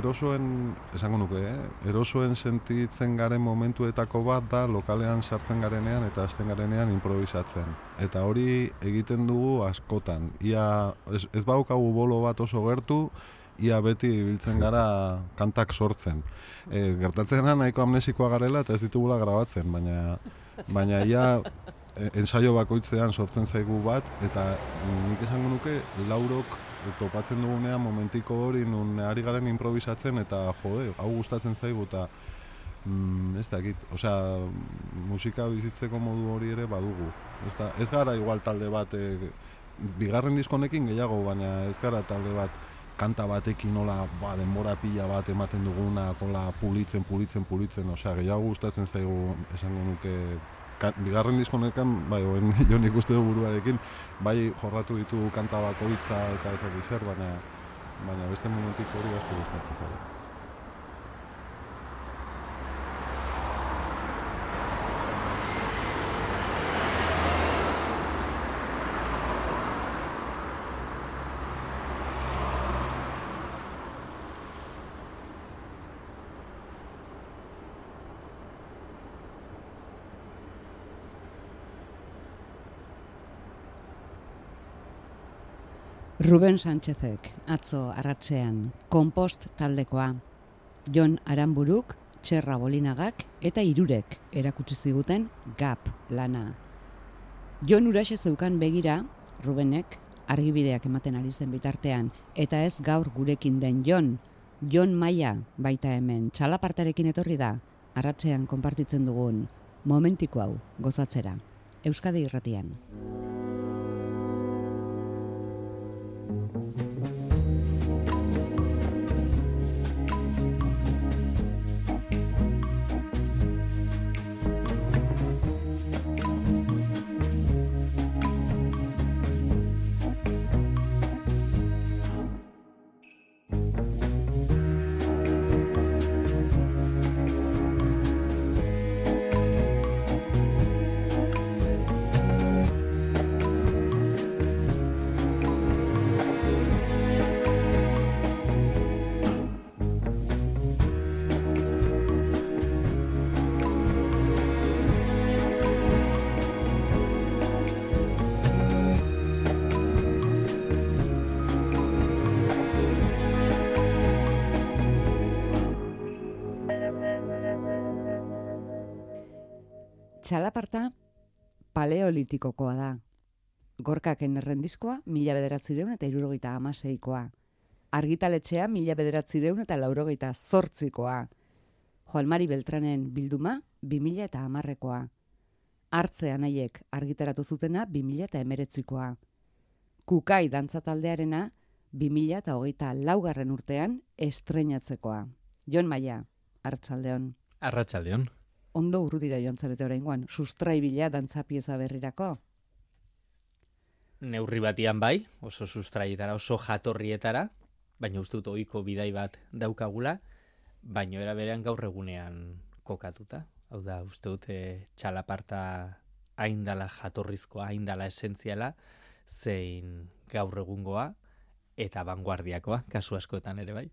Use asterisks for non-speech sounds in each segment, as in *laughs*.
erosoen, esango nuke, eh? erosoen sentitzen garen momentuetako bat da lokalean sartzen garenean eta hasten garenean improvisatzen. Eta hori egiten dugu askotan. Ia, ez, ez baukagu bolo bat oso gertu, ia beti biltzen gara kantak sortzen. E, gertatzen da nahiko amnesikoa garela eta ez ditugula grabatzen, baina, baina ia e, ensaio bakoitzean sortzen zaigu bat, eta nik esango nuke laurok topatzen dugunean momentiko hori nun ari garen improvisatzen eta jode, hau gustatzen zaigu eta mm, ez dakit, osea, musika bizitzeko modu hori ere badugu. Ez, da, ez gara igual talde bat, e, bigarren diskonekin gehiago, baina ez gara talde bat kanta batekin nola ba, denbora pila bat ematen duguna, kola pulitzen, pulitzen, pulitzen, osea, gehiago gustatzen zaigu esango nuke bigarren diskonekan, bai, oen *laughs* jo nik uste du buruarekin, bai jorratu ditu kanta bako hitza eta ezak zer, baina, baina beste momentik hori asko gustatzen Ruben Sánchezek, atzo arratzean, kompost taldekoa. Jon Aranburuk, Txerra Bolinagak eta Irurek erakutsi ziguten GAP lana. Jon Uraxe zeukan begira, Rubenek, argibideak ematen ari zen bitartean, eta ez gaur gurekin den Jon, Jon Maia baita hemen, txalapartarekin etorri da, arratzean konpartitzen dugun, momentiko hau, gozatzera, Euskadi irratian. thank you Txalaparta paleolitikokoa da. Gorkaken errendiskoa mila bederatzireun eta irurogeita amaseikoa. Argitaletxea mila bederatzireun eta laurogeita zortzikoa. Joan Mari Beltranen bilduma bi mila eta amarrekoa. Artzean haiek argitaratu zutena bi mila eta emeretzikoa. Kukai dantzataldearena bi mila eta hogeita laugarren urtean estrenatzekoa. Jon Maia, Arratxaldeon. Arratxaldeon ondo urrudira joan zarete oraingoan, sustraibila dantza pieza berrirako? Neurri batian bai, oso sustraietara, oso jatorrietara, baina uste dut ohiko bidai bat daukagula, baina era berean gaur egunean kokatuta. Hau da, uste dut e, txalaparta haindala jatorrizkoa, haindala esentziala, zein gaur egungoa eta vanguardiakoa, kasu askoetan ere bai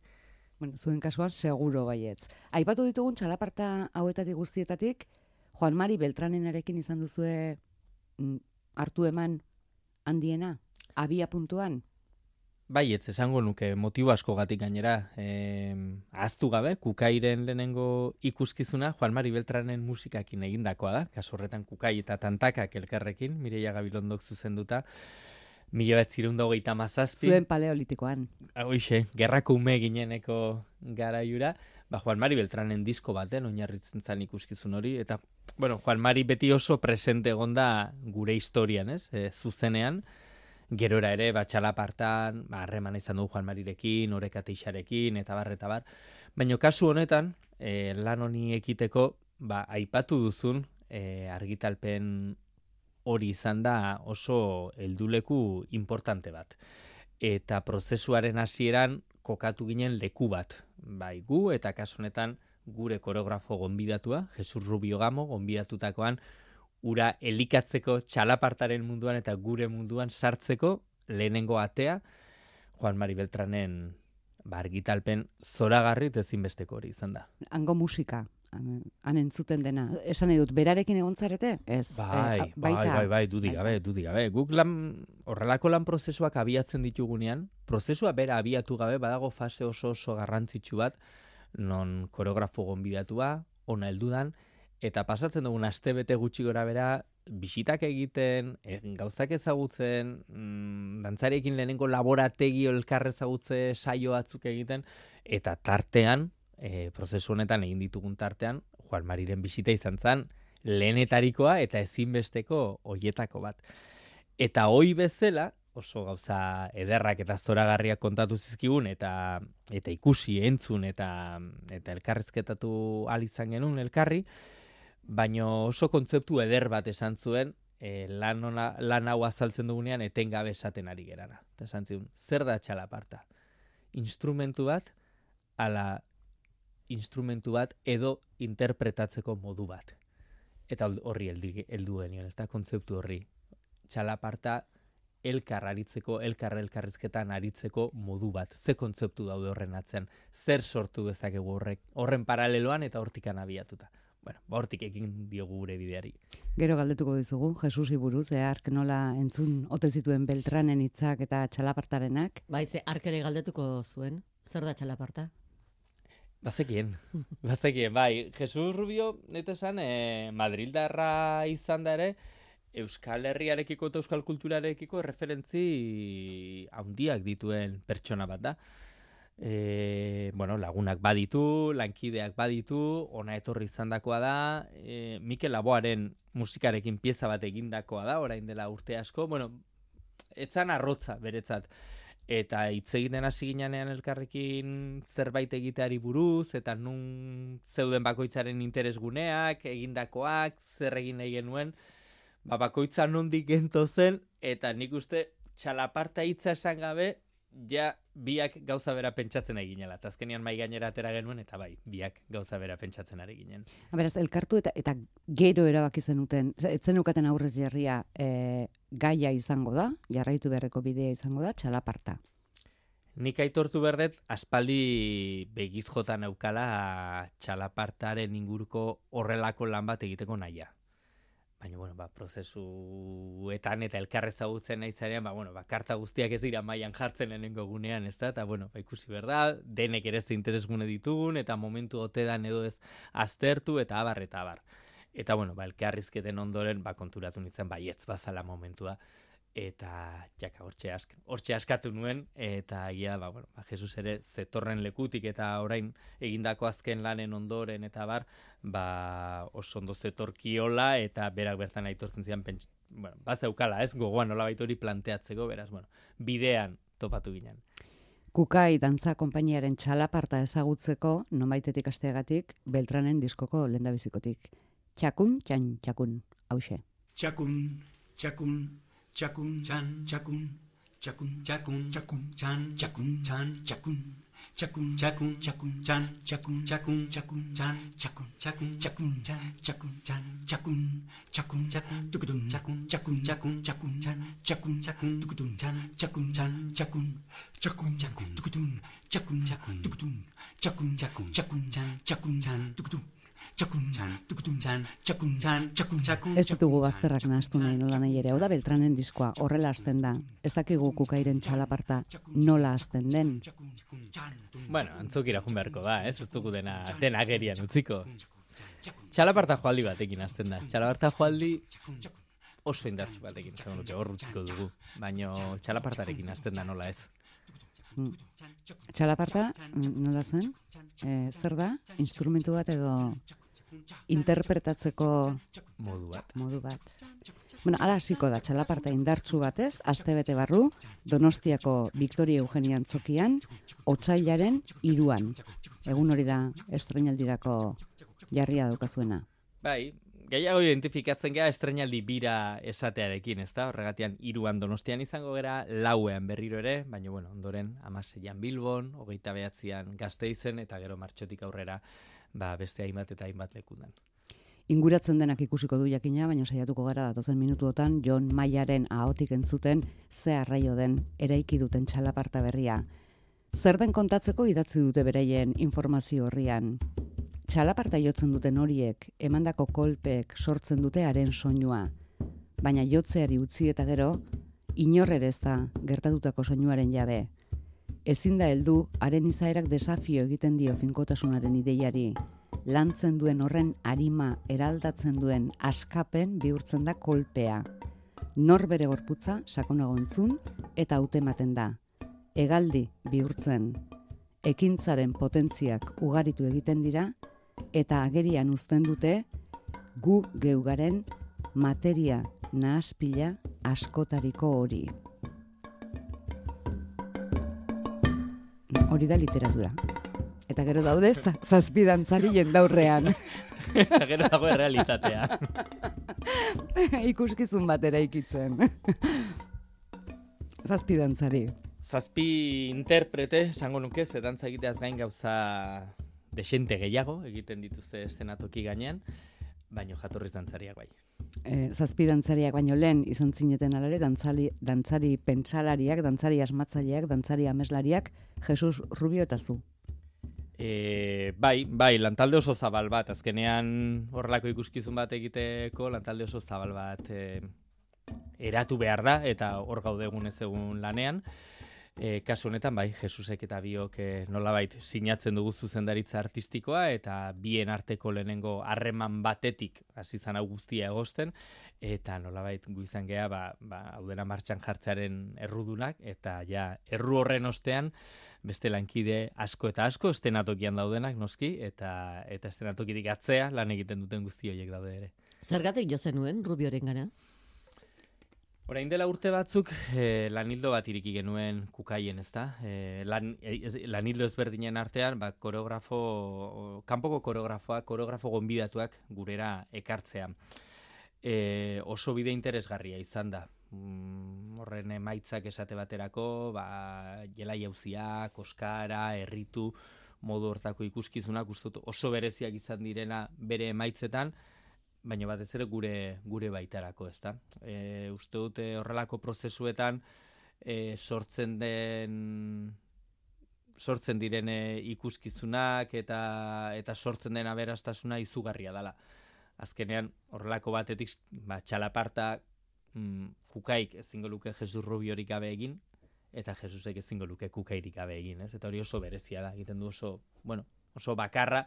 bueno, zuen kasuan seguro baietz. Aipatu ditugun txalaparta hauetatik guztietatik, Juan Mari Beltranenarekin izan duzue mm, hartu eman handiena, abia puntuan? Bai, ez esango nuke motibo asko gatik gainera. E, aztu gabe, kukairen lehenengo ikuskizuna, Juan Mari Beltranen musikakin egindakoa da, kaso horretan kukai eta tantakak elkarrekin, Mireia Gabilondok zuzenduta. Mila bat zirunda hogeita mazazpi. Zuen paleolitikoan. Hoxe, gerrako ume gineneko garaiura. Ba, Juan Mari Beltranen disko baten, oinarritzen zan ikuskizun hori. Eta, bueno, Juan Mari beti oso presente egonda gure historian, ez? E, zuzenean. Gerora ere, batxala partan, ba, harreman izan du Juan Marirekin, orekateixarekin, eta bar, eta bar. Baina kasu honetan, e, lan honi ekiteko, ba, aipatu duzun, e, argitalpen hori izan da oso helduleku importante bat. Eta prozesuaren hasieran kokatu ginen leku bat. Bai, gu eta kasu honetan gure koreografo gonbidatua, Jesus Rubio Gamo gonbidatutakoan ura elikatzeko txalapartaren munduan eta gure munduan sartzeko lehenengo atea Juan Mari Beltranen ba, argitalpen zoragarri ezinbesteko hori izan da. Hango musika, han entzuten dena. Esan dut, berarekin egon zarete? Ez. Bai, eh, bai, bai, bai, dudik gabe, dudik gabe. Guk lan, horrelako lan prozesuak abiatzen ditugunean, prozesua bera abiatu gabe, badago fase oso oso garrantzitsu bat, non koreografo gonbidatua, ona heldudan, eta pasatzen dugun astebete gutxi gora bera, bisitak egiten, e, gauzak ezagutzen, mm, dantzarekin lehenengo laborategi elkar ezagutze saio batzuk egiten, eta tartean, e, prozesu honetan egin ditugun tartean, Juan Mariren bisita izan zen, lehenetarikoa eta ezinbesteko hoietako bat. Eta hoi bezala, oso gauza ederrak eta zoragarriak kontatu zizkigun eta eta ikusi entzun eta eta elkarrizketatu al izan genuen elkarri, baino oso kontzeptu eder bat esan zuen e, lan, ona, lan hau azaltzen dugunean etengabe esaten ari gerana. Eta esan zion, zer da txalaparta? Instrumentu bat, ala instrumentu bat edo interpretatzeko modu bat. Eta horri heldu genion, ez da kontzeptu horri. Txalaparta elkar aritzeko, elkar elkarrizketan aritzeko modu bat. Ze kontzeptu daude horren atzean, zer sortu dezakegu horrek, horren paraleloan eta hortikan abiatuta. Bueno, ba hortik ekin diogu gure bideari. Gero galdetuko dizugu, Jesus buruz, ehark nola entzun ote zituen Beltranen hitzak eta txalapartarenak. Bai, ze arkere galdetuko zuen, zer da txalaparta? Bazekien, *laughs* bazekien, bai. Jesus Rubio, nete esan, eh, Madrildarra izan da ere, Euskal Herriarekiko eta Euskal Kulturarekiko referentzi handiak dituen pertsona bat da. E, bueno, lagunak baditu, lankideak baditu, ona etorri izandakoa da, e, Mikel Laboaren musikarekin pieza bat egindakoa da, orain dela urte asko, bueno, etzan arrotza beretzat. Eta hitz egiten hasi ginean elkarrekin zerbait egiteari buruz, eta nun zeuden bakoitzaren interesguneak, egindakoak, zer egin nahi genuen, ba, bakoitza nondik gento zen, eta nik uste txalaparta hitza esan gabe, ja biak gauza bera pentsatzen ari ginela. Eta azkenian mai gainera atera genuen, eta bai, biak gauza bera pentsatzen ari ginen. Beraz, elkartu eta eta gero erabaki zenuten, ze- ez zenukaten aurrez jarria e, gaia izango da, jarraitu beharreko bidea izango da, txalaparta. Nik aitortu berdet, aspaldi begiz jota naukala txalapartaren inguruko horrelako lan bat egiteko naia. Baina, bueno, ba, prozesuetan eta elkar ezagutzen nahi zarean, ba, bueno, ba, karta guztiak ez dira mailan jartzen lehenengo gunean, ez da? Eta, bueno, ba, ikusi berda, denek ere ze interesgune ditugun, eta momentu otedan edo ez aztertu, eta abar, eta abar. Eta, bueno, ba, elkarrizketen ondoren, ba, konturatu nintzen, baietz bazala momentua, eta jaka hortxe ask, hortxe askatu nuen eta agia ba bueno ba Jesus ere zetorren lekutik eta orain egindako azken lanen ondoren eta bar ba oso ondo zetorkiola eta berak bertan aitortzen zian pents bueno bazeukala ez gogoan nolabait hori planteatzeko beraz bueno bidean topatu ginen Kukai dantza konpainiaren txalaparta ezagutzeko, nonbaitetik asteagatik, Beltranen diskoko lendabizikotik. Txakun, txan, txakun, hause. Chakun, chakun, chacun chan chacun chacun chacun chacun chan chacun chan chacun chacun chacun chacun chan chacun chacun chacun chan chacun chacun chacun chan chacun chan chacun chacun chacun tukudum chacun chacun chacun chacun chan chacun chacun tukudum chan chacun chan chacun chacun chacun tukudum chacun chacun tukudum chacun chacun chacun chan chacun chan tukudum Txakun, txan, tukutun, txan, txakun, txan, txakun, txakun, Ez ditugu bazterrak nahaztu nahi nola nahi ere, hau da Beltranen diskoa, horrela hasten da. Ez dakigu kukairen txalaparta nola hasten den. bueno antzokira jun beharko da ez ez dugu dena dena agerian utziko txalaparta joaldi batekin hasten da txalaparta joaldi oso indartsu batekin esango nuke hor utziko dugu baino txalapartarekin hasten da nola ez Mm. Txalaparta, nola zen? E, zer da? Instrumentu bat edo interpretatzeko modu bat modu bat. Bueno, ala hasiko da txalaparta indartsu batez, astebete barru, Donostiako Victoria Eugenia Antzokian, otsailaren iruan. Egun hori da estrenaldirako jarria daukazuena. Bai, gehiago identifikatzen gea estrenaldi bira esatearekin, ez da? Horregatian hiruan donostian izango gera, lauean berriro ere, baina bueno, ondoren amaseian Bilbon, hogeita behatzean gazteizen, eta gero martxotik aurrera, ba, beste hainbat eta hainbat lekundan. Inguratzen denak ikusiko du jakina, baina saiatuko gara datozen minutuotan Jon Maiaren ahotik entzuten ze arraio den eraiki duten txalaparta berria. Zer den kontatzeko idatzi dute beraien informazio horrian. Txalaparta jotzen duten horiek, emandako kolpeek sortzen dute haren soinua. Baina jotzeari utzi eta gero, inor ere ez da gertatutako soinuaren jabe. Ezin da heldu haren izaerak desafio egiten dio finkotasunaren ideiari. Lantzen duen horren arima eraldatzen duen askapen bihurtzen da kolpea. Nor bere gorputza sakonago entzun eta hautematen da. Hegaldi bihurtzen. Ekintzaren potentziak ugaritu egiten dira eta agerian uzten dute gu geugaren materia nahaspila askotariko hori. Hori da literatura. Eta gero daude za- zazpidantzari jendaurrean. Eta gero dago realitatea. *laughs* Ikuskizun bat eraikitzen. Zazpidantzari. Zazpi interprete, esango nuke, ze dantza egiteaz gain gauza desente gehiago egiten dituzte estenatoki gainean, baino jatorriz dantzariak bai. E, zazpidantzariak baino lehen izan zineten alare, dantzali, dantzari pentsalariak, dantzari asmatzaileak, dantzari ameslariak, Jesus Rubio eta zu. E, bai, bai, lantalde oso zabal bat, azkenean horrelako ikuskizun bat egiteko lantalde oso zabal bat e, eratu behar da, eta hor gaude egun ez egun lanean. E, kasu honetan, bai, Jesusek eta biok e, nolabait sinatzen dugu zuzendaritza artistikoa, eta bien arteko lehenengo harreman batetik hasi zan guztia egosten, eta nolabait gu izan gea, ba, ba, hau dena martxan jartzearen errudunak, eta ja, erru horren ostean, beste lankide asko eta asko estenatokian daudenak noski eta eta estenatokitik atzea lan egiten duten guzti horiek daude ere. Zergatik jo zenuen Rubioren gana? Orain dela urte batzuk eh, lanildo bat iriki genuen kukaien, ezta? Eh, lan, eh, ez- lanildo ezberdinen artean, ba, koreografo, kanpoko koreografoak, koreografo gonbidatuak gurera ekartzea. E, oso bide interesgarria izan da. Mm, horren emaitzak esate baterako, ba, jela jauziak, oskara, erritu, modu hortako ikuskizunak uste oso bereziak izan direna bere emaitzetan, baina batez ere gure gure baitarako, ezta? E, uste dute horrelako prozesuetan e, sortzen den sortzen diren e, ikuskizunak eta eta sortzen den aberastasuna izugarria dela. Azkenean horrelako batetik ba, txalaparta mm, kukaik ezingo luke Jesus Rubiorik gabe egin eta Jesusek ezingo luke kukairik gabe egin, ez? Eta hori oso berezia da, egiten du oso, bueno, oso bakarra,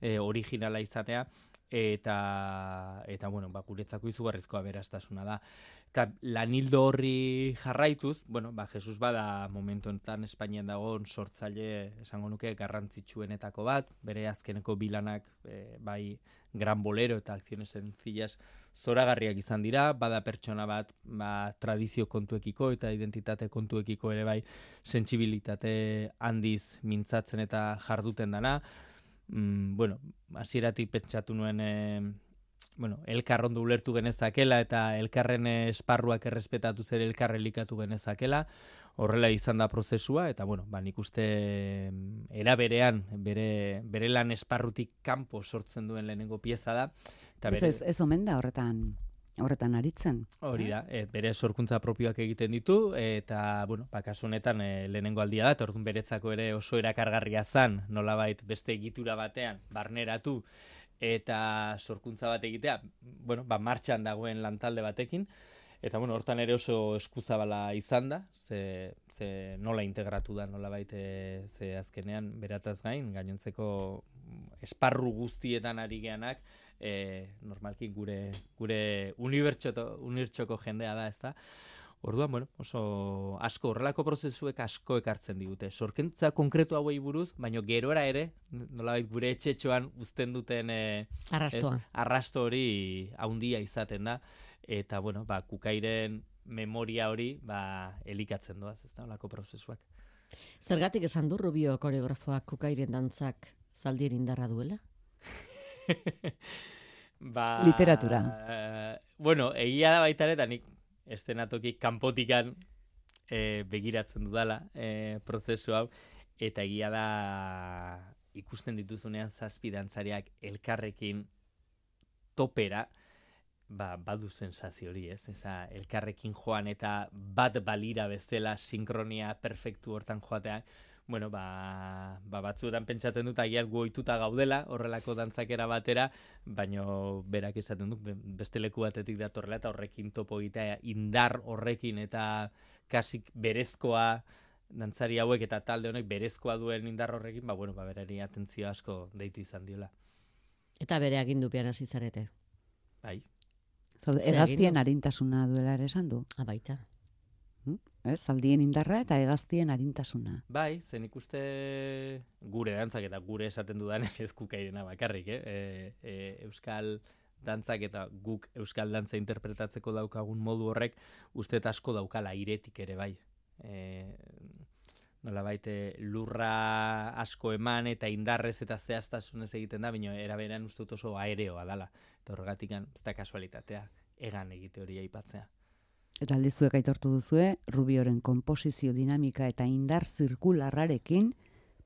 e, originala izatea eta eta bueno, ba guretzako izugarrizko aberastasuna da. Eta lanildo horri jarraituz, bueno, ba Jesus bada momentu honetan Espainian dagoen sortzaile esango nuke garrantzitsuenetako bat, bere azkeneko bilanak e, bai Gran Bolero eta Acciones Sencillas zoragarriak izan dira, bada pertsona bat ba, tradizio kontuekiko eta identitate kontuekiko ere bai sentsibilitate handiz mintzatzen eta jarduten dana. Mm, bueno, hasieratik pentsatu nuen e, bueno, elkar ondo ulertu genezakela eta elkarren esparruak errespetatu zer elkar elikatu genezakela, horrela izan da prozesua, eta bueno, ba, nik uste mm, era berean, bere, bere lan esparrutik kanpo sortzen duen lehenengo pieza da, eta Ez, bere, ez, ez omen da horretan horretan aritzen. hori da, e, bere sorkuntza propioak egiten ditu, eta, bueno, ba, kasu honetan e, lehenengo aldia da, eta orduan beretzako ere oso erakargarria zan, nolabait beste egitura batean, barneratu, eta sorkuntza bat egitea, bueno, ba, martxan dagoen lantalde batekin, eta bueno, hortan ere oso eskuzabala izan da, ze, ze nola integratu da, nola baite ze azkenean berataz gain, gainontzeko esparru guztietan ari geanak, e, normalki gure gure unibertsoto, unibertsoko jendea da, ezta? Orduan, bueno, oso asko horrelako prozesuek asko ekartzen digute. Sorkentza konkretu hauei buruz, baino gerora ere, nolabait gure etxetxoan uzten duten e, Arrastoa. Ez, arrasto hori haundia izaten da eta bueno, ba kukairen memoria hori ba elikatzen doaz, ez da holako prozesuak. Zergatik esan du Rubio koreografoak kukairen dantzak zaldien indarra duela? *laughs* ba, Literatura. eh, bueno, egia da baita ere, eta nik estenatoki kanpotikan eh, begiratzen dudala eh, prozesu hau, eta egia da ikusten dituzunean zazpi dantzariak elkarrekin topera, ba, badu sensazio hori, ez? Esa, elkarrekin joan eta bat balira bezala sinkronia perfektu hortan joatean, bueno, ba, ba batzuetan pentsatzen dut agian gu ohituta gaudela horrelako dantzakera batera, baino berak esaten du be- beste leku batetik datorrela eta horrekin topo egitea indar horrekin eta kasik berezkoa dantzari hauek eta talde honek berezkoa duen indar horrekin, ba bueno, ba berari atentzio asko deitu izan diola. Eta bere agindupean hasi zarete. Bai. Zaude, agindu? arintasuna duela ere esan du. Ah, baita. Ez, zaldien indarra eta hegaztien arintasuna. Bai, zen ikuste gure dantzak eta gure esaten dudan ez kukairena bakarrik, eh? E, e, euskal dantzak eta guk euskal dantza interpretatzeko daukagun modu horrek uste asko daukala iretik ere bai. E, nola baite lurra asko eman eta indarrez eta zehaztasunez egiten da, baina eraberan uste oso aereoa dala. Eta horregatik ez da kasualitatea, egan egite hori aipatzea. Eta aldizuek aitortu duzue, Rubioren komposizio dinamika eta indar zirkularrarekin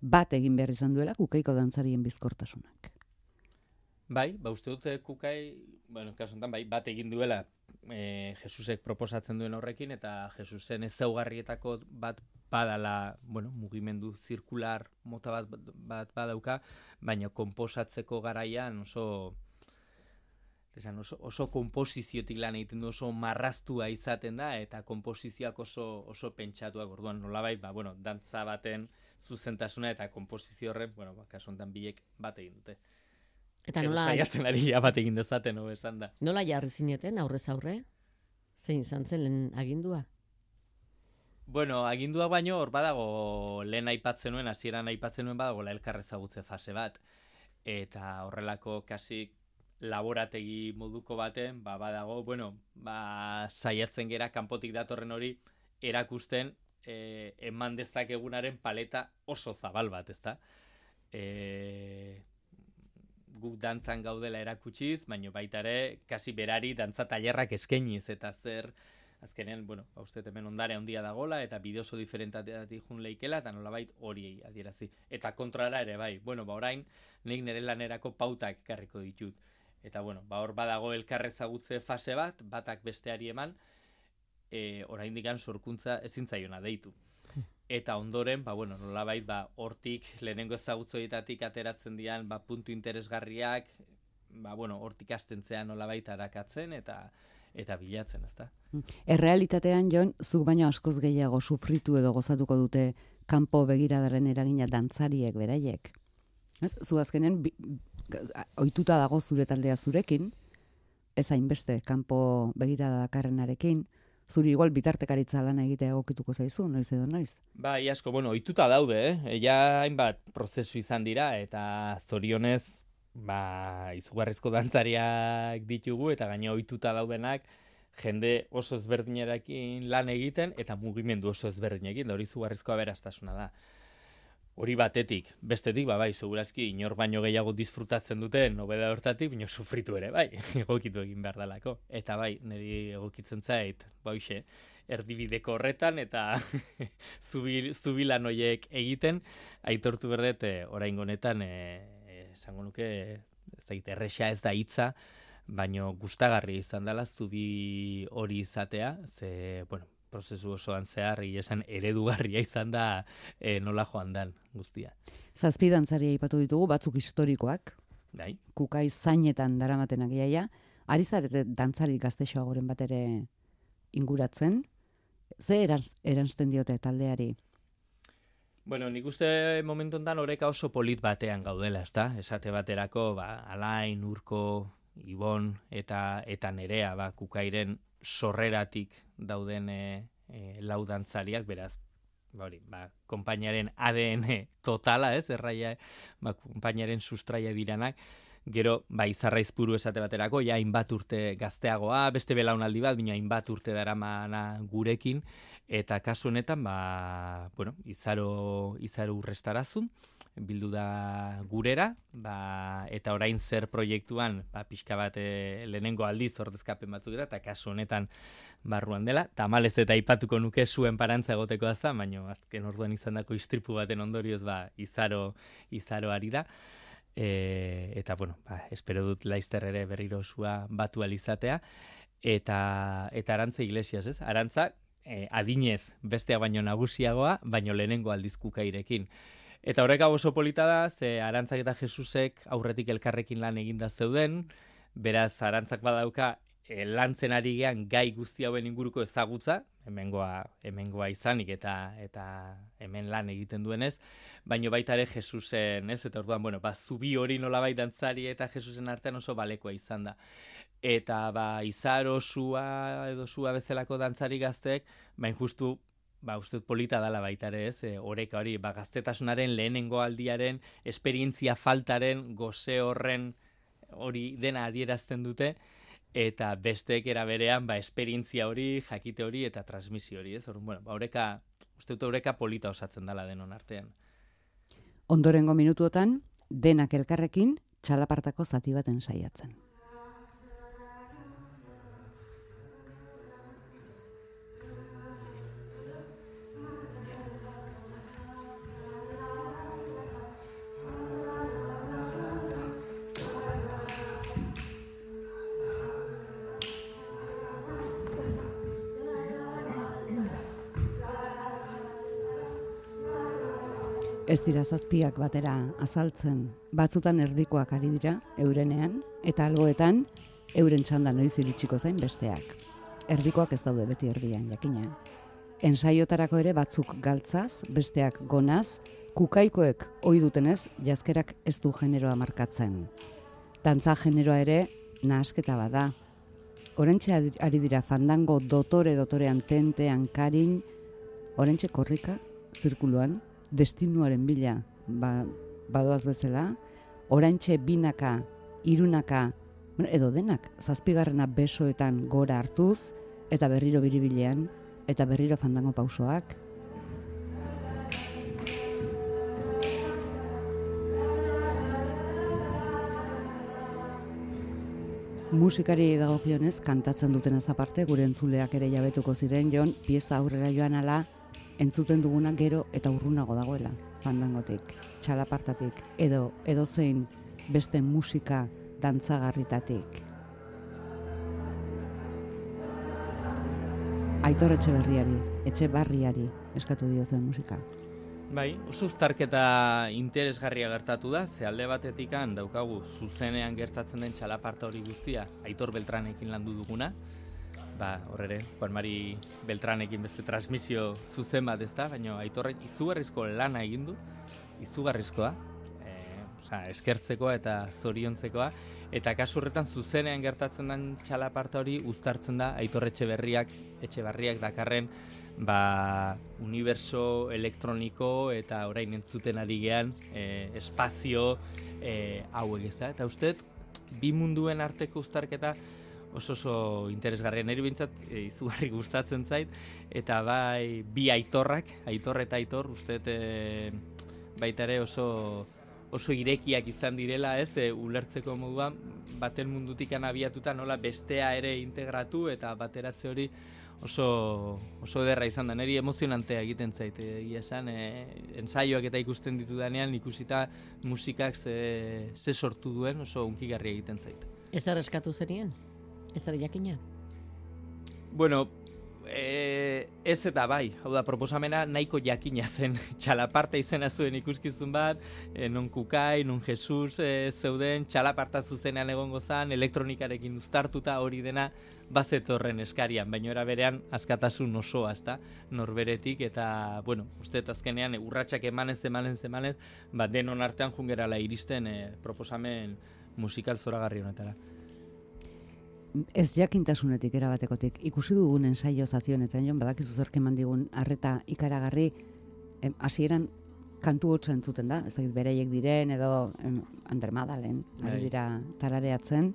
bat egin behar izan duela kukaiko dantzarien bizkortasunak. Bai, ba uste dut eh, kukai, bueno, kasu honetan bai, bat egin duela e, Jesusek proposatzen duen horrekin, eta Jesusen ezaugarrietako bat badala, bueno, mugimendu zirkular mota bat, bat badauka, baina konposatzeko garaian oso esan oso, oso komposiziotik lan egiten du oso marraztua izaten da eta komposizioak oso oso pentsatuak orduan nolabait ba bueno dantza baten zuzentasuna eta komposizio horren bueno ba kasu honetan biek bat egin dute Eta nola, saiatzen ari ja bat egin dezaten hobe esan da. nola jarri zineten aurrez aurre? Zein izan zen lehen agindua? Bueno, agindua baino hor badago lehen aipatzen nuen, hasieran aipatzen nuen badago la elkar ezagutze fase bat. Eta horrelako kasi laborategi moduko baten, ba, badago, bueno, ba, saiatzen gera kanpotik datorren hori erakusten e, eman dezakegunaren paleta oso zabal bat, ezta? E, guk dantzan gaudela erakutsiz, baino baita ere, kasi berari dantza tailerrak eskainiz eta zer azkenean, bueno, ba, uste hemen ondare handia dagola eta bide oso diferentatik jun leikela eta nolabait hori adierazi. Eta kontrara ere bai, bueno, ba orain nik nire lanerako pautak ekarriko ditut. Eta bueno, ba hor badago elkarrezagutze fase bat, batak besteari eman, e, orain digan sorkuntza ezin zaiona deitu. Eta ondoren, ba, bueno, nolabait, ba, hortik, lehenengo ezagutzoietatik ateratzen dian, ba, puntu interesgarriak, ba, bueno, hortik astentzean nolabait arakatzen, eta eta bilatzen, ezta? Errealitatean, Jon, zuk baino askoz gehiago sufritu edo gozatuko dute kanpo begiradaren eragina dantzariek beraiek. Ez? Zu azkenen bi, ohituta dago zure taldea zurekin, ez hainbeste kanpo begirada dakarrenarekin, zuri igual bitartekaritza lana egitea egokituko zaizu, noiz edo noiz. Bai, asko, bueno, ohituta daude, eh? Ja hainbat prozesu izan dira, eta zorionez, ba, izugarrizko dantzariak ditugu, eta gaina ohituta daudenak, jende oso ezberdinarekin lan egiten, eta mugimendu oso ezberdinekin, da hori izugarrizko aberastasuna da. Hori batetik, bestetik, ba, bai, segurazki, inor baino gehiago disfrutatzen dute, nobeda hortatik, baino sufritu ere, bai, *laughs* egokitu egin behar dalako. Eta bai, niri egokitzen zait, ba, hoxe, erdibideko horretan, eta *laughs* zubil, zubilan hoiek egiten, aitortu berdet, e, orain honetan, e, esango nuke, ez dakit, erresa ez da hitza, baino gustagarri izan dela zubi hori izatea, ze, bueno, prozesu osoan zehar, esan eredugarria izan da e, nola joan dan guztia. Zazpi dantzari aipatu ditugu, batzuk historikoak, Bai? kukai zainetan daramatenak iaia, ari zarete dantzari gaztexoagoren bat ere inguratzen, ze erans, eransten diote taldeari? Bueno, nik uste momentu honetan oreka oso polit batean gaudela, ezta? Esate baterako, ba, Alain, Urko, Ibon eta eta Nerea, ba, kukairen sorreratik dauden e, e, lau dantzariak, beraz, ba, hori, ba, konpainaren ADN totala, ez, erraia, ba, konpainaren sustraia diranak, gero, ba, izarraizpuru esate baterako, ja, hainbat urte gazteagoa, beste belaunaldi bat, bina hainbat urte daramana gurekin, eta kasu honetan, ba, bueno, izaro, izaro urrestarazun, bildu da gurera, ba, eta orain zer proiektuan, ba, pixka bat e, lehenengo aldiz ordezkapen batzuk dira, eta kasu honetan barruan dela, tamalez eta aipatuko nuke zuen parantza egoteko da, baina azken orduan izandako istripu baten ondorioz, ba, izaro, izaro ari da. E, eta, bueno, ba, espero dut laizter ere berriro zua batu alizatea. Eta, eta arantza iglesias, ez? Arantza, e, adinez bestea baino nagusiagoa, baino lehenengo aldiz kukairekin. Eta horrek oso polita da, ze Arantzak eta Jesusek aurretik elkarrekin lan eginda zeuden, beraz Arantzak badauka e, lantzen ari gean gai guzti hauen inguruko ezagutza, hemengoa, hemengoa izanik eta eta hemen lan egiten duenez, baino baita ere Jesusen, ez? Eta orduan, bueno, ba, zubi hori nolabait dantzari eta Jesusen artean oso balekoa izan da. Eta ba, izaro sua edo sua bezalako dantzari gaztek, bain justu ba, uste polita dala baita ere, ez? E, oreka hori, ba, gaztetasunaren lehenengo aldiaren, esperientzia faltaren, goze horren hori dena adierazten dute, eta besteek era berean ba esperientzia hori, jakite hori eta transmisio hori, ez? Orrun, bueno, ba oreka, uste dut oreka polita osatzen dela denon artean. Ondorengo minutuotan denak elkarrekin txalapartako zati baten saiatzen. Dira zazpiak batera azaltzen, batzutan erdikoak ari dira eurenean, eta alboetan euren txanda noiz iritsiko zain besteak. Erdikoak ez daude beti erdian, jakina. Ensaiotarako ere batzuk galtzaz, besteak gonaz, kukaikoek ohi dutenez jazkerak ez du generoa markatzen. Dantza generoa ere nahasketa bada. Orentxe ari dira fandango dotore dotorean tentean karin, orentxe korrika, zirkuluan, destinuaren bila ba, badoaz bezala, oraintxe binaka, irunaka, edo denak, zazpigarrena besoetan gora hartuz, eta berriro biribilean, eta berriro fandango pausoak. Musikari dagokionez kantatzen duten aparte gure entzuleak ere jabetuko ziren jon pieza aurrera joan ala entzuten duguna gero eta urrunago dagoela fandangotik, txalapartatik, edo edozein beste musika dantzagarritatik. Aitor etxe berriari, etxe barriari eskatu dio zuen musika. Bai, oso uztarketa interesgarria gertatu da, ze alde batetikan daukagu zuzenean gertatzen den txalaparta hori guztia, Aitor Beltranekin landu duguna, ba, horre Juan Mari Beltranekin beste transmisio zuzen bat ez da, baina aitorrek izugarrizko lana egin du, izugarrizkoa, e, oza, eskertzekoa eta zoriontzekoa, eta kasu horretan zuzenean gertatzen den txalaparta hori uztartzen da aitorretxe berriak, etxe barriak dakarren, ba, universo elektroniko eta orain entzuten ari gean e, espazio e, hauek ez da. Eta uste, bi munduen arteko uztarketa oso oso interesgarria. Niri bintzat e, izugarri gustatzen zait. Eta bai bi aitorrak aitor eta aitor uste e, baita ere oso oso irekiak izan direla ez? E, ulertzeko moduan baten mundutik abiatuta nola bestea ere integratu eta bateratze hori oso oso ederra izan da. Neri emozionantea egiten zait egia esan e, ensaioak eta ikusten ditu danean ikusita musikak ze, ze sortu duen oso unkigarria egiten zait. Ez da reskatu zenien? Ez da jakina? Bueno, e, ez eta bai, hau da, proposamena nahiko jakina zen *laughs* txalaparta izena zuen ikuskizun bat, e, non kukai, non Jesus e, zeuden, txalaparta zuzenean egongo zan, elektronikarekin uztartuta hori dena, bazetorren eskarian, baina era berean askatasun osoa, ezta? Norberetik eta bueno, uste azkenean urratsak emanez emanez emanez, ba denon artean jungerala iristen e, proposamen musikal zoragarri honetara ez jakintasunetik erabatekotik. Ikusi dugun ensaio zazionetan jon badakizu zerk eman digun harreta ikaragarri hasieran kantu hotza entzuten da. Ez dakit bereiek diren edo em, Ander Madalen ari bai. dira talareatzen.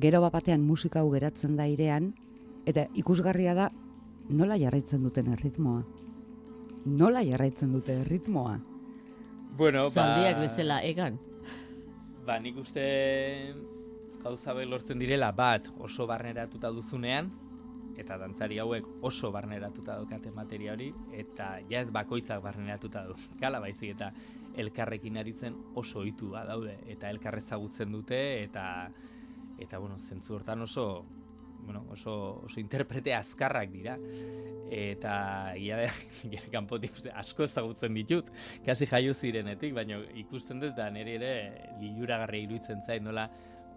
Gero batean musika hau geratzen da irean eta ikusgarria da nola jarraitzen duten erritmoa? Nola jarraitzen dute erritmoa? Bueno ba zaldiak bezala egan. Ba nik uste gauza lortzen direla bat oso barneratuta duzunean eta dantzari hauek oso barneratuta daukate materia hori eta ja ez bakoitzak barneratuta du. *laughs* Gala baizik eta elkarrekin aritzen oso ohitu daude eta elkarrezagutzen dute eta eta bueno, zentzu hortan oso bueno, oso, oso interprete azkarrak dira. Eta ia da, *laughs* gire kanpotik asko ezagutzen ditut, kasi jaio zirenetik, baina ikusten dut, eta nire ere liluragarri iruditzen zain, nola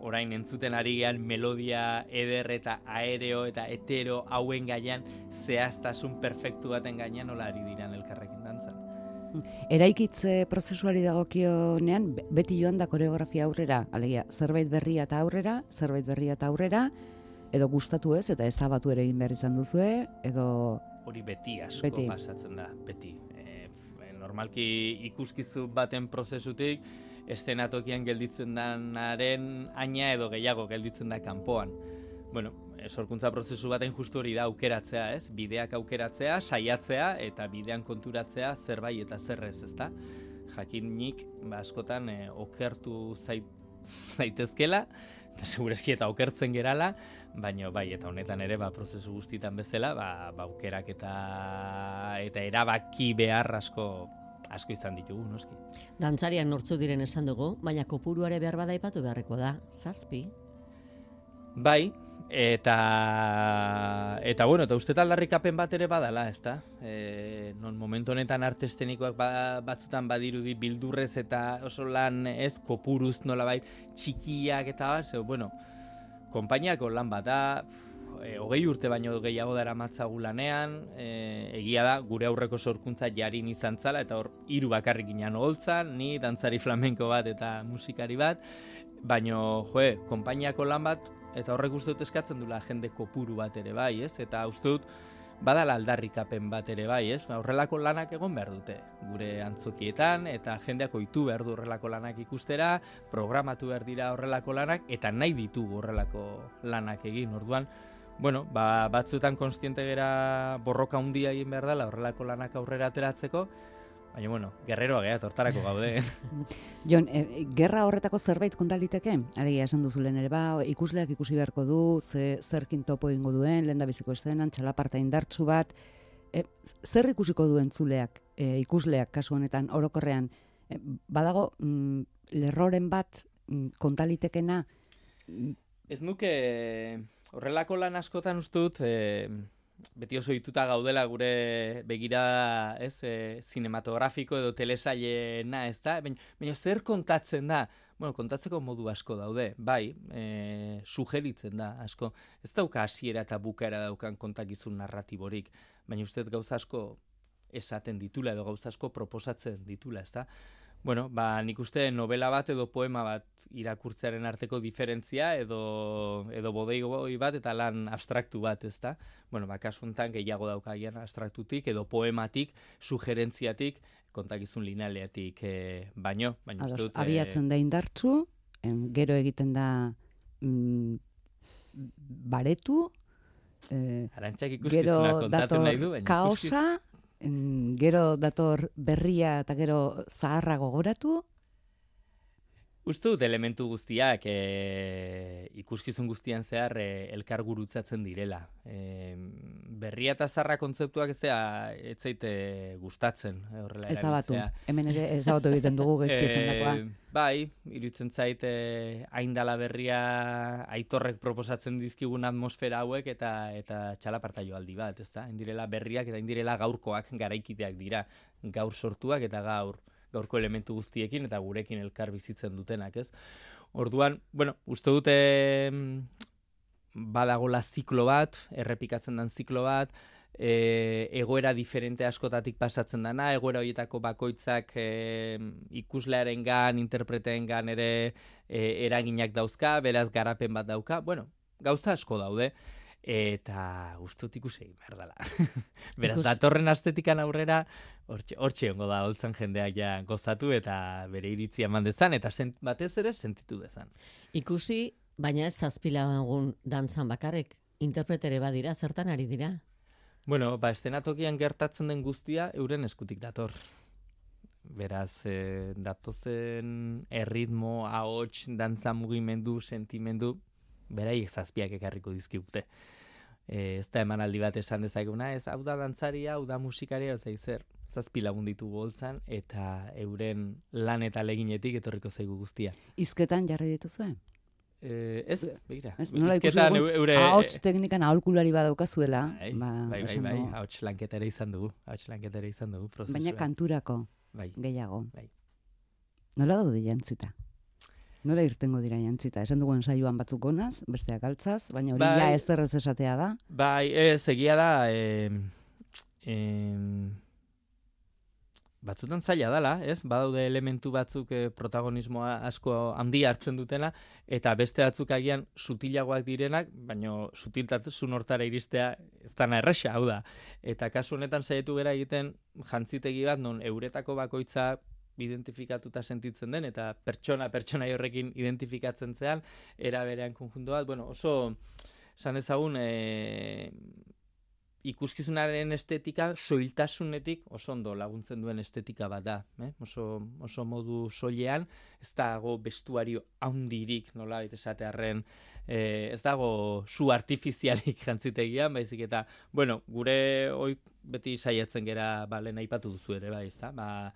orain entzuten ari gean melodia eder eta aereo eta hetero hauen gaian zehaztasun perfektu baten gainean nola ari diran elkarrekin dantzan. Eraikitze prozesuari dagokionean be- beti joan da koreografia aurrera, alegia zerbait berria eta aurrera, zerbait berria eta aurrera, edo gustatu ez eta ezabatu ere egin behar izan duzue, edo Hori beti asko Beti. pasatzen da, beti. E, normalki ikuskizu baten prozesutik, estenatokian gelditzen danaren aina edo gehiago gelditzen da kanpoan. Bueno, sorkuntza prozesu baten justu hori da aukeratzea, ez? Bideak aukeratzea, saiatzea eta bidean konturatzea zerbait eta zerrez, ezta? Jakinik, ba, askotan e, okertu zait, *laughs* zaitezkela, eta segureski eta okertzen gerala, baina bai, eta honetan ere, ba, prozesu guztitan bezala, ba, ba aukerak eta, eta erabaki behar asko asko izan ditugu, noski. Dantzariak nortzu diren esan dugu, baina kopuruare behar bada aipatu beharreko da. Zazpi. Bai, eta eta bueno, eta uste aldarrikapen bat ere badala, ezta? E, non momentu honetan arte estenikoak ba, batzutan badirudi bildurrez eta oso lan ez kopuruz nolabait txikiak eta zeu, bueno, konpainiako lan bat da, e, hogei urte baino gehiago dara matzagu lanean, e, egia da, gure aurreko sorkuntza jarin izan zala, eta hor hiru bakarrik ginen holtzan, ni dantzari flamenko bat eta musikari bat, baino, joe, konpainiako lan bat, eta horrek uste dut eskatzen dula jende kopuru bat ere bai, ez? Eta uste dut, badala aldarrikapen bat ere bai, ez? Ba, horrelako lanak egon behar dute, gure antzokietan, eta jendeak ohitu behar du horrelako lanak ikustera, programatu behar dira horrelako lanak, eta nahi ditugu horrelako lanak egin, orduan, bueno, ba, batzuetan konstiente gera borroka handia egin behar dela horrelako lanak aurrera ateratzeko, baina, bueno, guerreroa geha, tortarako gaude. *laughs* Jon, e, gerra horretako zerbait konta liteke? Alegia esan duzu lehen ere ba, ikusleak ikusi beharko du, ze, zerkin topo egingo duen, lehen da biziko estenan, txalaparta indartsu bat, e, zer ikusiko duen zuleak, e, ikusleak kasu honetan, orokorrean, e, badago mm, lerroren bat mm, konta litekena, mm, Ez nuke horrelako lan askotan uste dut e, beti oso ituta gaudela gure begira ez e, cinematografiko edo telesailena ez da baina, zer kontatzen da? Bueno, kontatzeko modu asko daude bai, e, sugeritzen da asko. Ez dauka hasiera eta bukaera daukan kontakizun narratiborik baina uste gauza asko esaten ditula edo gauza asko proposatzen ditula ez da Bueno, ba, nik uste novela bat edo poema bat irakurtzearen arteko diferentzia edo, edo bodeigoi bat eta lan abstraktu bat, ezta? Bueno, ba, kasu honetan gehiago daukagian abstraktutik edo poematik, sugerentziatik, kontakizun linealeatik e, baino. baino uste ados, dut, eh, abiatzen da indartsu, em, gero egiten da mm, baretu, e, Arantxak ikuskizuna kontatu nahi du, baina kaosa, gero dator berria eta gero zaharra gogoratu, Uste dut elementu guztiak e, ikuskizun guztian zehar e, elkar gurutzatzen direla. E, berria eta zarra kontzeptuak ez da ez zaite gustatzen e, horrela ezabatu. erabiltzea. Hemen ere ezabatu egiten dugu gezki *laughs* esandakoa. Eh, bai, iruditzen zait eh, haindala berria aitorrek proposatzen dizkigun atmosfera hauek eta eta txalaparta joaldi bat, ezta? Indirela berriak eta indirela gaurkoak garaikideak dira, gaur sortuak eta gaur gaurko elementu guztiekin eta gurekin elkar bizitzen dutenak, ez? Orduan, bueno, uste dute badagola ziklo bat, errepikatzen den ziklo bat, e, egoera diferente askotatik pasatzen dana, egoera horietako bakoitzak e, ikuslearen gan, interpreteen gan ere e, eraginak dauzka, beraz garapen bat dauka, bueno, gauza asko daude, eta uste dut ikusi egin behar dela. *laughs* beraz, Ikus- datorren astetikan aurrera, hortxe, hortxe ongo da, holtzan jendeak ja gozatu eta bere iritzia eman dezan, eta sent, batez ere sentitu dezan. Ikusi, baina ez zazpilagun dantzan bakarrik. Interpretere badira, zertan ari dira? Bueno, ba, estenatokian gertatzen den guztia euren eskutik dator. Beraz, e, datozen erritmo, ahots, dantza mugimendu, sentimendu, beraiek zazpiak ekarriko dizkigute. E, ez da emanaldi bat esan dezakeguna, ez hau da dantzaria, hau da musikaria, ez zer, zazpi lagun ditugu holtzan, eta euren lan eta leginetik etorriko zaigu guztia. Izketan jarri dituzue? Eh, ez, begira. Ez, nola ikusi eu- eure... ahots teknikan aholkulari badaukazuela, Bai, ba, bai, bai, bai, ahots lanketa ere izan dugu, ahots lanketa ere izan dugu, prozesua. baina kanturako Bai. gehiago. Bai. Nola daude jantzita? Nola irtengo dira jantzita? Esan dugu saioan batzuk onaz, besteak altzaz, baina hori Bai. ja ez errez esatea da. Bai, ez, egia da, eh, em, batzutan zaila dela, ez? Badaude elementu batzuk eh, protagonismoa asko handia hartzen dutena, eta beste batzuk agian sutilagoak direnak, baino sutiltasun hortara iristea ez dana erresa, hau da. Eta kasu honetan saiatu gera egiten jantzitegi bat, non euretako bakoitza identifikatuta sentitzen den, eta pertsona pertsona horrekin identifikatzen zean, era berean konjunto bat, bueno, oso, esan ezagun, e, ikuskizunaren estetika soiltasunetik oso ondo laguntzen duen estetika bat da. Eh? Oso, oso modu soilean, ez dago bestuario haundirik, nola esatearren, eh, ez dago su artifizialik *laughs* jantzitegian, baizik eta, bueno, gure hoi beti saiatzen gera, ba, lehen aipatu duzu ere, bai, ezta? Ba,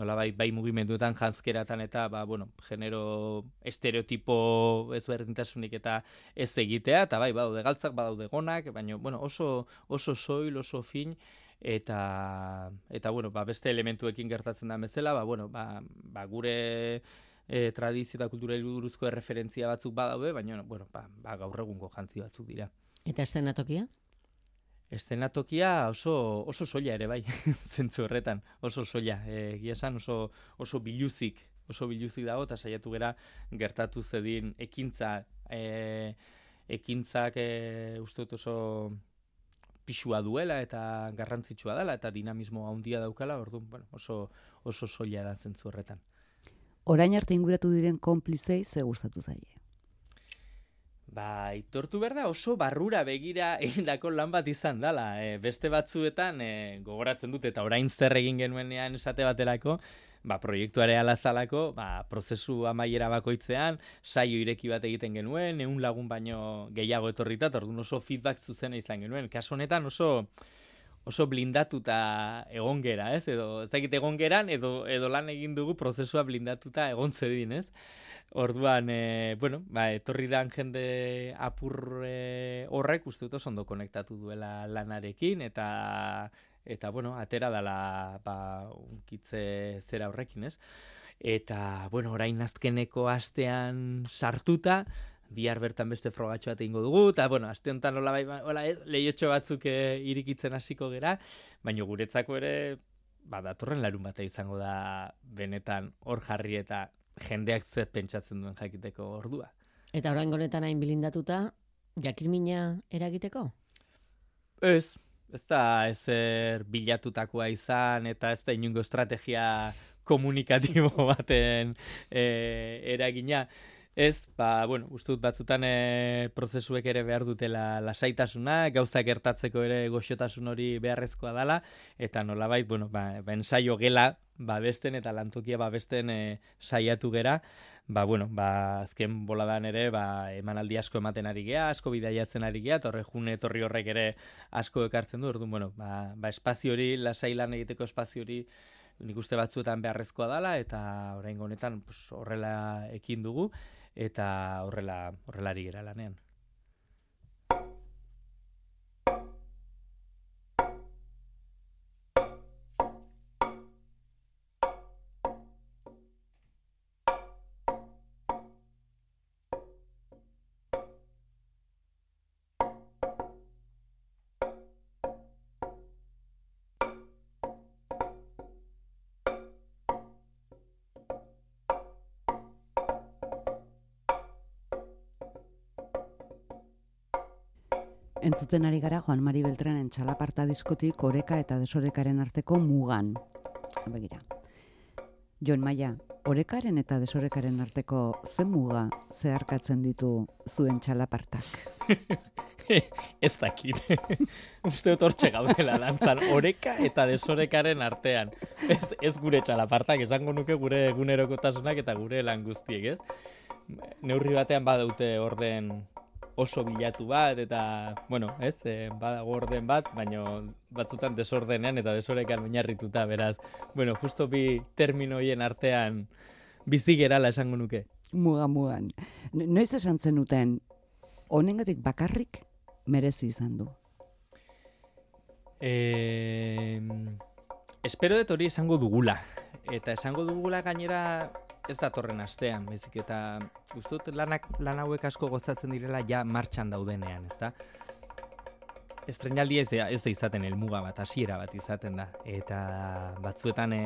nola bai, bai mugimenduetan jantzkeratan eta, ba, bueno, genero estereotipo ezberdintasunik eta ez egitea, eta bai, badaude galtzak, badaude gonak, baina, bueno, oso, oso soil, oso fin, eta, eta bueno, ba, beste elementuekin gertatzen da bezala, ba, bueno, ba, ba, gure e, tradizio eta kultura buruzko erreferentzia batzuk badaude, baina, bueno, ba, ba, gaur egungo jantzi batzuk dira. Eta estenatokia? Eszenatokia oso, oso soila ere bai, *laughs* zentzu horretan, oso soila. E, egia esan oso, oso biluzik, oso biluzik dago, eta saiatu gera gertatu zedin ekintza, e, ekintzak e, uste dut oso pixua duela eta garrantzitsua dela eta dinamismo handia daukala, orduan, bueno, oso, oso soila da zentzu horretan. Orain arte inguratu diren konplizei ze gustatu zaie. Ba, aitortu behar da oso barrura begira *laughs* egindako lan bat izan dela. E, beste batzuetan e, gogoratzen dut eta orain zer egin genuenean esate baterako, ba, proiektuare alazalako, ba, prozesu amaiera bakoitzean, saio ireki bat egiten genuen, eun lagun baino gehiago etorrita, eta orduan oso feedback zuzena izan genuen. Kaso honetan oso oso blindatuta egon gera, ez? Edo ez egon geran, edo, edo lan egin dugu prozesua blindatuta egon zedin, ez? Orduan, e, bueno, ba, etorri dan jende apur e, horrek uste dut ondo konektatu duela lanarekin, eta, eta bueno, atera dala ba, unkitze zera horrekin, ez? Eta, bueno, orain azkeneko astean sartuta, bihar bertan beste frogatxo bat egingo dugu, eta, bueno, aste honetan hola, bai, hola, eh, lehiotxo batzuk e, irikitzen hasiko gera, baina guretzako ere, ba, datorren larun bata izango da benetan hor jarri eta jendeak zer pentsatzen duen jakiteko ordua. Eta orain honetan hain bilindatuta, jakirmina eragiteko? Ez, ez da ezer bilatutakoa izan eta ez da inungo estrategia komunikatibo *laughs* baten e, eragina. Ez, ba, bueno, uste dut batzutan e, prozesuek ere behar dutela lasaitasuna, gauzak gertatzeko ere goxotasun hori beharrezkoa dala, eta nolabait, bueno, ba, ba ensaio gela babesten eta lantokia babesten e, saiatu gera, ba, bueno, ba, azken boladan ere, ba, emanaldi asko ematen ari gea, asko bidaiatzen ari gea, torre june etorri horrek ere asko ekartzen du, orduan, bueno, ba, ba espazio hori, lasai lan egiteko espazio hori, nik uste batzuetan beharrezkoa dala, eta orain honetan pues, horrela ekin dugu, eta horrela horrelari gera lanean. Entzuten ari gara Juan Mari Beltranen txalaparta diskotik oreka eta desorekaren arteko mugan. Begira. Jon Maia, orekaren eta desorekaren arteko ze muga zeharkatzen ditu zuen txalapartak? *laughs* ez dakit. *laughs* Uste dut hortxe gaudela dantzan, oreka eta desorekaren artean. Ez, ez gure txalapartak, esango nuke gure egunerokotasunak eta gure lan guztiek, ez? Neurri batean badaute orden oso bilatu bat, eta, bueno, ez, e, badago orden bat, baino batzutan desordenean eta desorekan oinarrituta, beraz, bueno, justo bi termino hien artean bizi gerala esango nuke. muga mugan. No- Noiz esan zenuten, honengatik bakarrik merezi izan du. E, espero dut hori esango dugula. Eta esango dugula gainera ez datorren astean, bezik eta uste dut lanak, lan hauek asko gozatzen direla ja martxan daudenean, ezta? Estrenaldi ez da, ez da izaten helmuga bat, hasiera bat izaten da. Eta batzuetan e,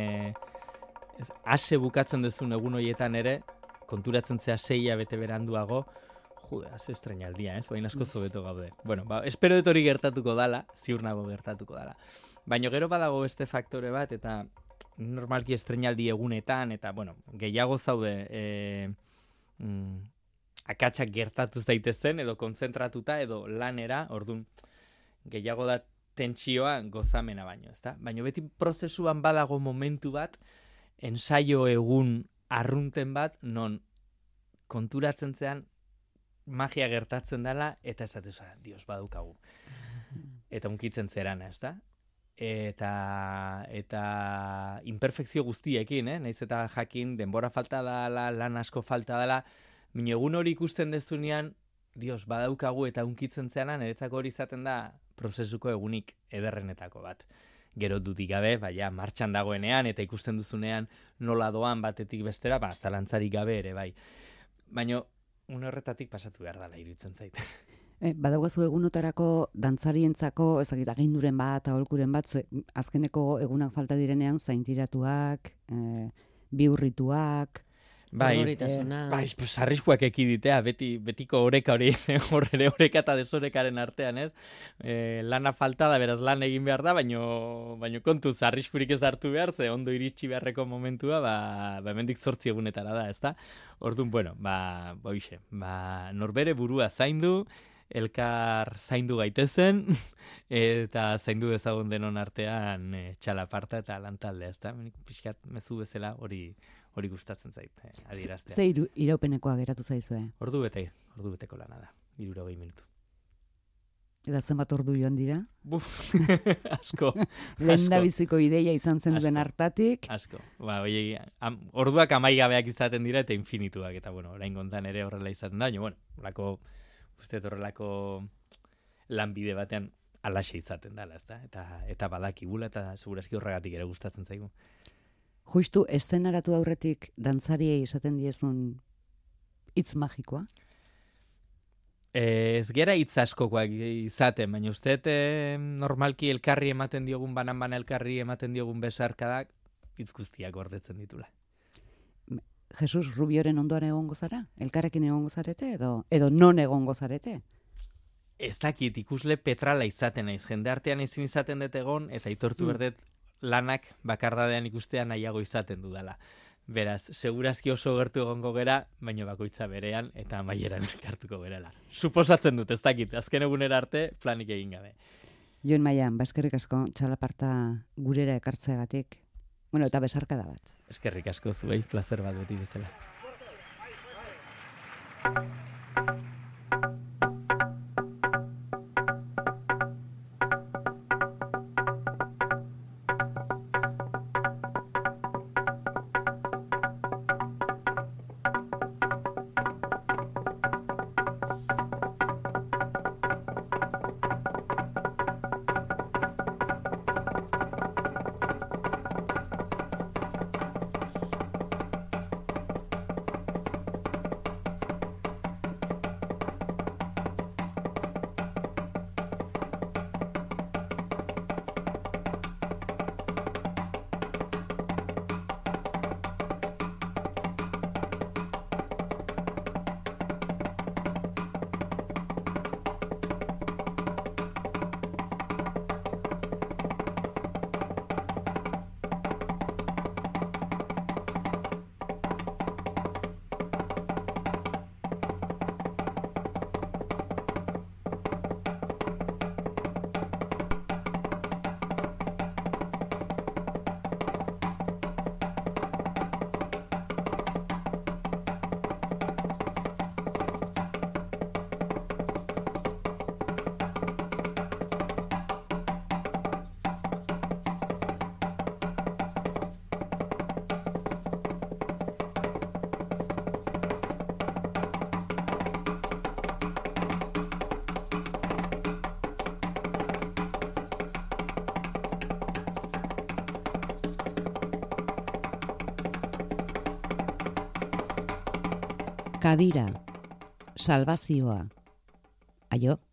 ez, ase bukatzen duzun egun horietan ere, konturatzen zea seia bete beranduago, jude, az estrenaldia, ez? Baina asko zobeto gaude. Bueno, ba, espero dut hori gertatuko dala, ziur nago gertatuko dala. Baina gero badago beste faktore bat, eta normalki estrenaldi egunetan, eta, bueno, gehiago zaude e, mm, akatsak gertatu zaitezen, edo konzentratuta, edo lanera, ordun gehiago da tentsioa gozamena baino, ezta? Baina beti prozesuan badago momentu bat, ensaio egun arrunten bat, non konturatzen zean magia gertatzen dela, eta esateza, dios, badaukagu. *laughs* Eta unkitzen zerana, ezta? Eta, eta imperfekzio guztiekin, eh? Naiz eta jakin, denbora falta dela, lan asko falta dela, Mino egun hori ikusten dezunean, dios, badaukagu eta unkitzen zeana, niretzako hori izaten da prozesuko egunik ederrenetako bat. Gero dudik gabe, baina martxan dagoenean eta ikusten duzunean nola doan batetik bestera, ba, zalantzarik gabe ere, bai. Baina, une horretatik pasatu behar dela iruditzen zait. *laughs* E, badaugazu egunotarako dantzarientzako, ez dakit, aginduren bat, aholkuren bat, ze, azkeneko egunak falta direnean, zaintiratuak, e, biurrituak, Bai, Odolitasuna. bai, pues, arriskuak ekiditea, beti, betiko oreka hori, *laughs* hor ere oreka eta desorekaren artean, ez? E, lana falta da, beraz lan egin behar da, baino, baino kontuz, arriskurik ez hartu behar, ze ondo iritsi beharreko momentua, ba, ba hemendik zortzi egunetara da, ezta? Orduan, bueno, ba, boixe, ba, norbere burua zaindu, elkar zaindu gaitezen, *laughs* eta zaindu dezagun denon artean e, txalaparta eta lantaldea, ezta? Pixkat, mezu bezala hori hori gustatzen zait, eh, adieraztea. ze iraupenekoa geratu zaizue. Ordu bete, ordu beteko lana da. Irurogei minutu. Eta zenbat ordu joan dira? Buf, *laughs* asko, *laughs* Lehen da biziko ideia izan zen duen hartatik, asko. Ba, oie, am, orduak amaigabeak izaten dira eta infinituak, eta bueno, orain kontan ere horrela izaten da, baina, bueno, horrelako, uste horrelako lanbide batean alaxe izaten dela, ezta? Eta, eta badakigula eta segurazki horregatik ere gustatzen zaigu. justu eszenaratu aurretik dantzariei esaten diezun hitz magikoa. Ez gera hitz askokoak izaten, baina uste eh, normalki elkarri ematen diogun banan bana elkarri ematen diogun besarkadak hitz guztiak gordetzen ditula. Jesus Rubioren ondoan egongo zara? Elkarrekin egongo zarete edo edo non egongo zarete? Ez dakit ikusle petrala izaten naiz, jende artean ezin izaten dut egon, eta aitortu Mm. berdet lanak bakardadean ikustea nahiago izaten dudala. Beraz, segurazki oso gertu egongo gera, baino bakoitza berean eta amaieran *laughs* elkartuko gerela. Suposatzen dut, ez dakit, azken egunera arte planik egin gabe. Joen Maian, baskerrik asko txalaparta gurera ekartzeagatik. Bueno, eta besarkada bat. Eskerrik asko zuei, placer bat beti bezala. Kadira, salvazioa. Aio.